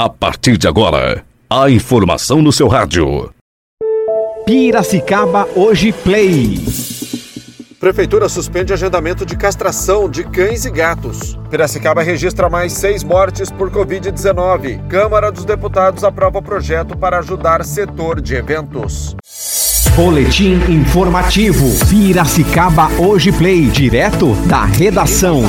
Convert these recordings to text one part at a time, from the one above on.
A partir de agora, a informação no seu rádio. Piracicaba Hoje Play. Prefeitura suspende agendamento de castração de cães e gatos. Piracicaba registra mais seis mortes por Covid-19. Câmara dos Deputados aprova projeto para ajudar setor de eventos. Boletim informativo. Piracicaba Hoje Play. Direto da redação.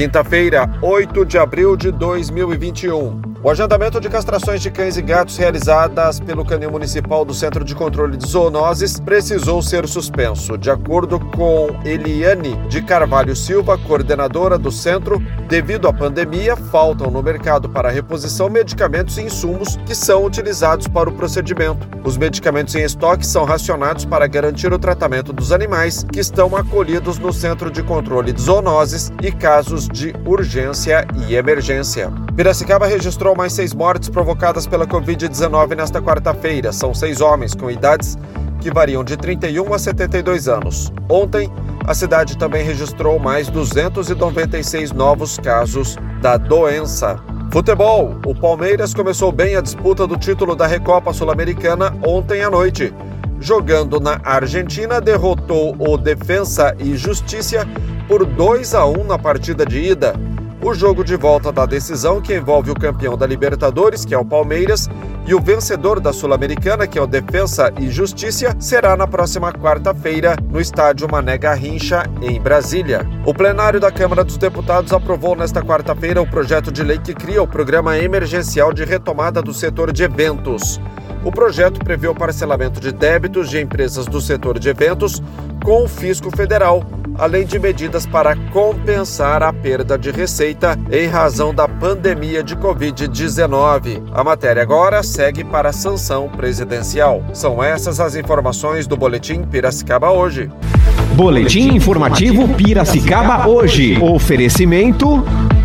Quinta-feira, 8 de abril de 2021. O agendamento de castrações de cães e gatos realizadas pelo Canil Municipal do Centro de Controle de Zoonoses precisou ser suspenso. De acordo com Eliane de Carvalho Silva, coordenadora do centro, devido à pandemia, faltam no mercado para reposição medicamentos e insumos que são utilizados para o procedimento. Os medicamentos em estoque são racionados para garantir o tratamento dos animais que estão acolhidos no Centro de Controle de Zoonoses e casos de urgência e emergência. Piracicaba registrou mais seis mortes provocadas pela Covid-19 nesta quarta-feira. São seis homens com idades que variam de 31 a 72 anos. Ontem, a cidade também registrou mais 296 novos casos da doença. Futebol: o Palmeiras começou bem a disputa do título da Recopa Sul-Americana ontem à noite. Jogando na Argentina, derrotou o Defensa e Justiça por 2 a 1 na partida de ida. O jogo de volta da decisão, que envolve o campeão da Libertadores, que é o Palmeiras, e o vencedor da Sul-Americana, que é o Defensa e Justiça, será na próxima quarta-feira no estádio Mané Garrincha, em Brasília. O plenário da Câmara dos Deputados aprovou nesta quarta-feira o projeto de lei que cria o Programa Emergencial de Retomada do Setor de Eventos. O projeto prevê o parcelamento de débitos de empresas do setor de eventos com o fisco federal além de medidas para compensar a perda de receita em razão da pandemia de Covid-19. A matéria agora segue para a sanção presidencial. São essas as informações do Boletim Piracicaba hoje. Boletim informativo Piracicaba hoje. Oferecimento.